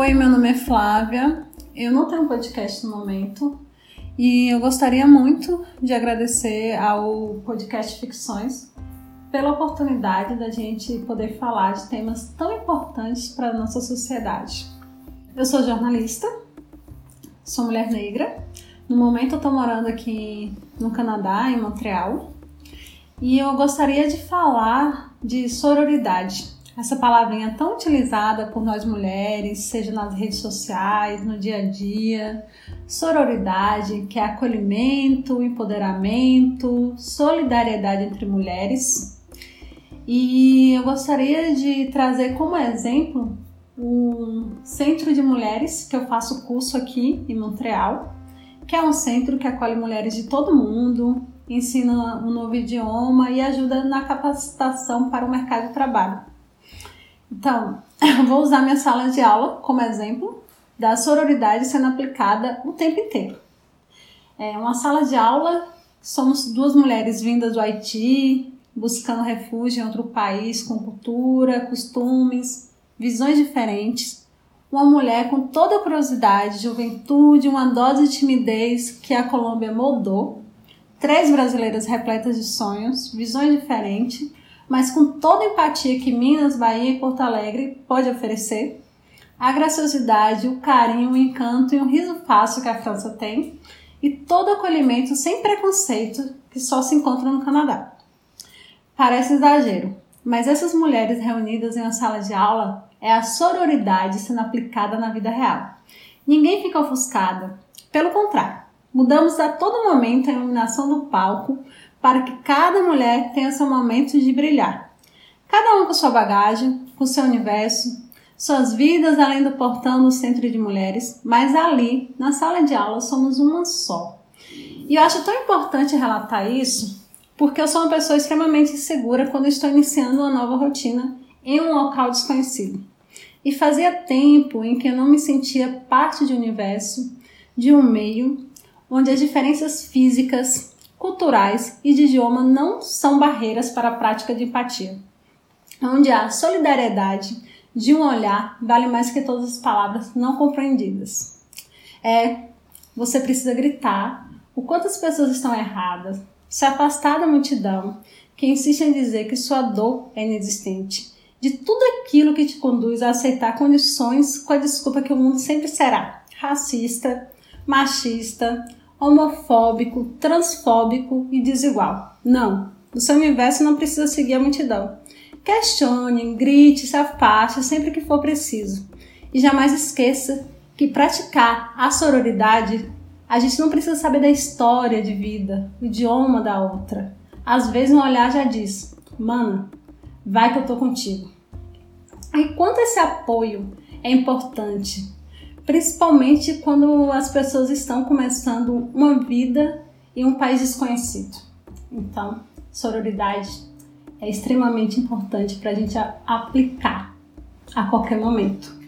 bem, meu nome é Flávia. Eu não tenho podcast no momento e eu gostaria muito de agradecer ao podcast Ficções pela oportunidade da gente poder falar de temas tão importantes para a nossa sociedade. Eu sou jornalista, sou mulher negra. No momento eu estou morando aqui no Canadá, em Montreal, e eu gostaria de falar de sororidade essa palavrinha tão utilizada por nós mulheres, seja nas redes sociais, no dia a dia, sororidade, que é acolhimento, empoderamento, solidariedade entre mulheres. E eu gostaria de trazer como exemplo um centro de mulheres que eu faço curso aqui em Montreal, que é um centro que acolhe mulheres de todo mundo, ensina um novo idioma e ajuda na capacitação para o mercado de trabalho. Então, vou usar minha sala de aula como exemplo da sororidade sendo aplicada o tempo inteiro. É uma sala de aula, somos duas mulheres vindas do Haiti, buscando refúgio em outro país com cultura, costumes, visões diferentes. Uma mulher com toda a curiosidade, juventude, uma dose de timidez que a Colômbia moldou. Três brasileiras repletas de sonhos, visões diferentes mas com toda a empatia que Minas, Bahia e Porto Alegre pode oferecer, a graciosidade, o carinho, o encanto e o riso fácil que a França tem, e todo acolhimento sem preconceito que só se encontra no Canadá. Parece exagero, mas essas mulheres reunidas em uma sala de aula é a sororidade sendo aplicada na vida real. Ninguém fica ofuscada, pelo contrário, mudamos a todo momento a iluminação do palco para que cada mulher tenha seu momento de brilhar. Cada um com sua bagagem, com seu universo, suas vidas além do portão do centro de mulheres, mas ali, na sala de aula, somos uma só. E eu acho tão importante relatar isso, porque eu sou uma pessoa extremamente insegura quando estou iniciando uma nova rotina em um local desconhecido. E fazia tempo em que eu não me sentia parte de um universo, de um meio, onde as diferenças físicas, culturais e de idioma não são barreiras para a prática de empatia. Onde a solidariedade de um olhar vale mais que todas as palavras não compreendidas. É, você precisa gritar o quanto as pessoas estão erradas, se afastar da multidão que insiste em dizer que sua dor é inexistente, de tudo aquilo que te conduz a aceitar condições com a desculpa que o mundo sempre será racista, machista, homofóbico, transfóbico e desigual. Não, o seu universo não precisa seguir a multidão. Questione, grite, se afaste sempre que for preciso. E jamais esqueça que praticar a sororidade, a gente não precisa saber da história de vida, o idioma da outra. Às vezes um olhar já diz: "Mano, vai que eu tô contigo". E quanto esse apoio é importante principalmente quando as pessoas estão começando uma vida em um país desconhecido. Então, sororidade é extremamente importante para a gente aplicar a qualquer momento.